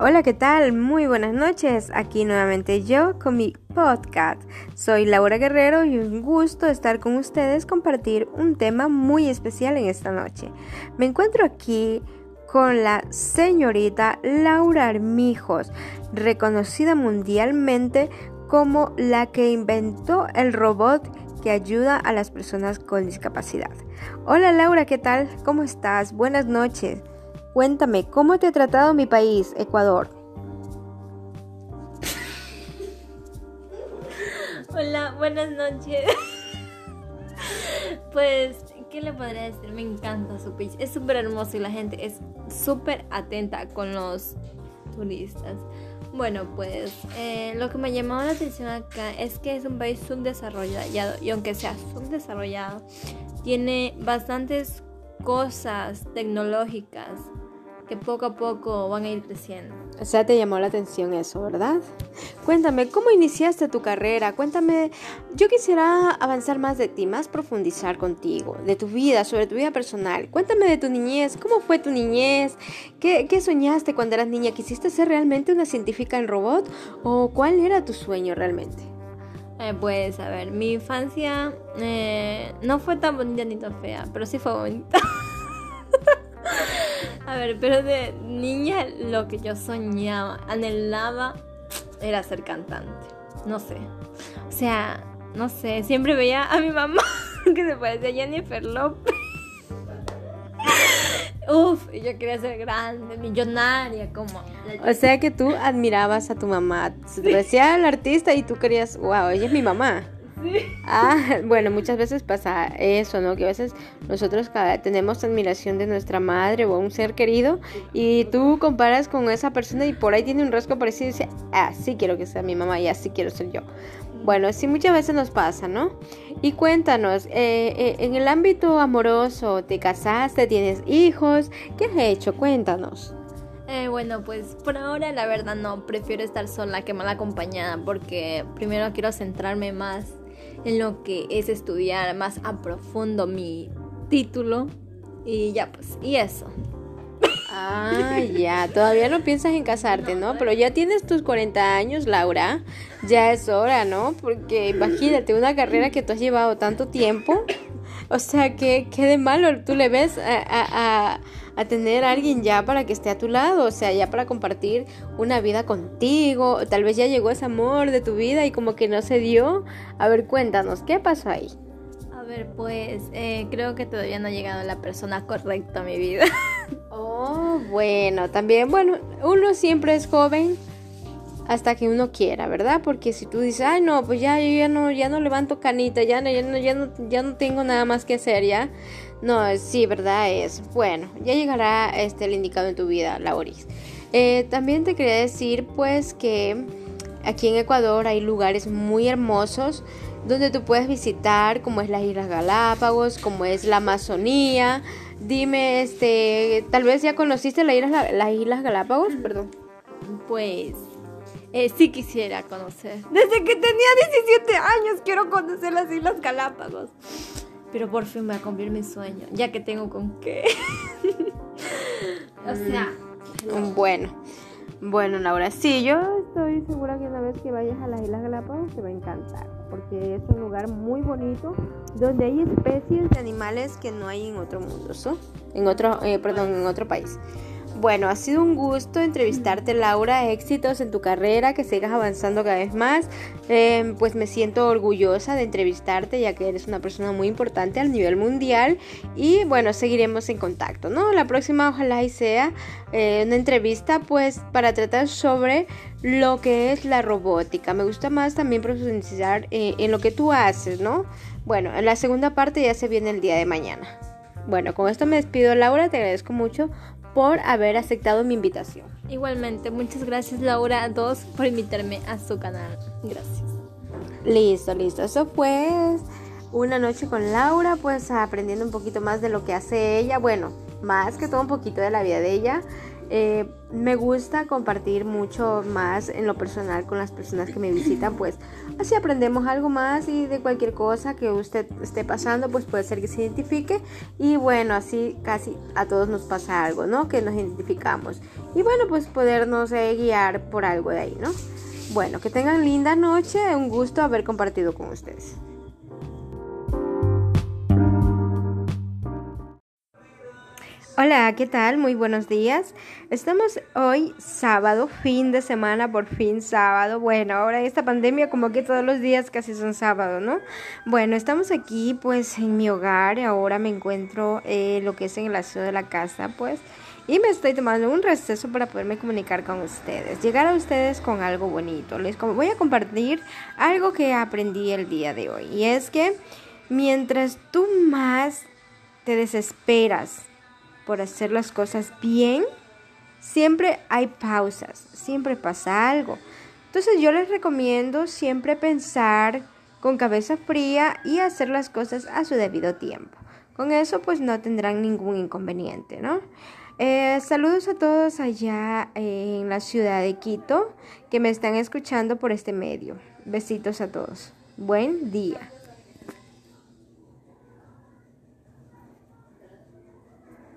Hola, ¿qué tal? Muy buenas noches. Aquí nuevamente yo con mi podcast. Soy Laura Guerrero y un gusto estar con ustedes compartir un tema muy especial en esta noche. Me encuentro aquí con la señorita Laura Armijos, reconocida mundialmente como la que inventó el robot que ayuda a las personas con discapacidad. Hola Laura, ¿qué tal? ¿Cómo estás? Buenas noches. Cuéntame, ¿cómo te ha tratado mi país, Ecuador? Hola, buenas noches. pues, ¿qué le podría decir? Me encanta su país. Es súper hermoso y la gente es súper atenta con los turistas. Bueno, pues eh, lo que me llamó la atención acá es que es un país subdesarrollado y aunque sea subdesarrollado, tiene bastantes cosas tecnológicas que poco a poco van a ir creciendo. O sea, te llamó la atención eso, ¿verdad? Cuéntame, ¿cómo iniciaste tu carrera? Cuéntame, yo quisiera avanzar más de ti, más profundizar contigo, de tu vida, sobre tu vida personal. Cuéntame de tu niñez, ¿cómo fue tu niñez? ¿Qué, qué soñaste cuando eras niña? ¿Quisiste ser realmente una científica en robot? ¿O cuál era tu sueño realmente? Eh, pues, a ver, mi infancia eh, no fue tan bonita ni tan fea, pero sí fue bonita. Pero de niña lo que yo soñaba, anhelaba, era ser cantante. No sé. O sea, no sé, siempre veía a mi mamá que se parecía a Jennifer López. Uf, yo quería ser grande, millonaria, como. O sea que tú admirabas a tu mamá. Se te parecía al artista y tú querías, wow, ella es mi mamá. Ah, bueno, muchas veces pasa eso, ¿no? Que a veces nosotros tenemos admiración de nuestra madre o un ser querido y tú comparas con esa persona y por ahí tiene un rasgo parecido y dices, ah, sí quiero que sea mi mamá y así quiero ser yo. Bueno, sí muchas veces nos pasa, ¿no? Y cuéntanos, eh, eh, en el ámbito amoroso, ¿te casaste? ¿Tienes hijos? ¿Qué has hecho? Cuéntanos. Eh, bueno, pues por ahora la verdad no, prefiero estar sola que mal acompañada porque primero quiero centrarme más en lo que es estudiar más a profundo mi título y ya pues, y eso. Ah, ya, todavía no piensas en casarte, ¿no? Pero ya tienes tus 40 años, Laura. Ya es hora, ¿no? Porque imagínate, una carrera que tú has llevado tanto tiempo. O sea, ¿qué, qué de malo tú le ves a a tener a alguien ya para que esté a tu lado, o sea, ya para compartir una vida contigo, tal vez ya llegó ese amor de tu vida y como que no se dio. A ver, cuéntanos, ¿qué pasó ahí? A ver, pues eh, creo que todavía no ha llegado la persona correcta a mi vida. Oh, bueno, también, bueno, uno siempre es joven hasta que uno quiera, ¿verdad? Porque si tú dices, ay no, pues ya yo ya no, ya no levanto canita, ya no, ya no, ya no, tengo nada más que hacer, ya. No, sí, verdad es. Bueno, ya llegará este el indicado en tu vida, Lauris. Eh, también te quería decir, pues, que aquí en Ecuador hay lugares muy hermosos donde tú puedes visitar, como es las Islas Galápagos, como es la Amazonía. Dime, este, tal vez ya conociste las Islas, las Islas Galápagos, perdón. Pues eh, sí quisiera conocer. Desde que tenía 17 años quiero conocer las Islas Galápagos. Pero por fin me va a cumplir mi sueño, ya que tengo con qué. o sea. Bueno. Bueno, Laura, sí, yo estoy segura que una vez que vayas a las Islas Galápagos te va a encantar, porque es un lugar muy bonito donde hay especies de animales que no hay en otro mundo, ¿so? En otro, eh, perdón, en otro país. Bueno, ha sido un gusto entrevistarte Laura, éxitos en tu carrera, que sigas avanzando cada vez más. Em, pues me siento orgullosa de entrevistarte ya que eres una persona muy importante a nivel mundial y bueno, seguiremos en contacto, ¿no? La próxima ojalá y sea eh, una entrevista pues para tratar sobre lo que es la robótica. Me gusta más también profundizar eh, en lo que tú haces, ¿no? Bueno, en la segunda parte ya se viene el día de mañana. Bueno, con esto me despido Laura, te agradezco mucho por haber aceptado mi invitación. Igualmente, muchas gracias Laura a todos por invitarme a su canal. Gracias. Listo, listo. Eso fue una noche con Laura, pues aprendiendo un poquito más de lo que hace ella. Bueno, más que todo un poquito de la vida de ella. Eh, me gusta compartir mucho más en lo personal con las personas que me visitan, pues así aprendemos algo más y de cualquier cosa que usted esté pasando, pues puede ser que se identifique y bueno, así casi a todos nos pasa algo, ¿no? Que nos identificamos y bueno, pues podernos eh, guiar por algo de ahí, ¿no? Bueno, que tengan linda noche, un gusto haber compartido con ustedes. Hola, ¿qué tal? Muy buenos días. Estamos hoy sábado, fin de semana, por fin sábado. Bueno, ahora esta pandemia como que todos los días casi son sábado, ¿no? Bueno, estamos aquí pues en mi hogar. Ahora me encuentro eh, lo que es en el aseo de la casa, pues. Y me estoy tomando un receso para poderme comunicar con ustedes. Llegar a ustedes con algo bonito. Les voy a compartir algo que aprendí el día de hoy. Y es que mientras tú más te desesperas, por hacer las cosas bien, siempre hay pausas, siempre pasa algo. Entonces yo les recomiendo siempre pensar con cabeza fría y hacer las cosas a su debido tiempo. Con eso pues no tendrán ningún inconveniente, ¿no? Eh, saludos a todos allá en la ciudad de Quito que me están escuchando por este medio. Besitos a todos. Buen día.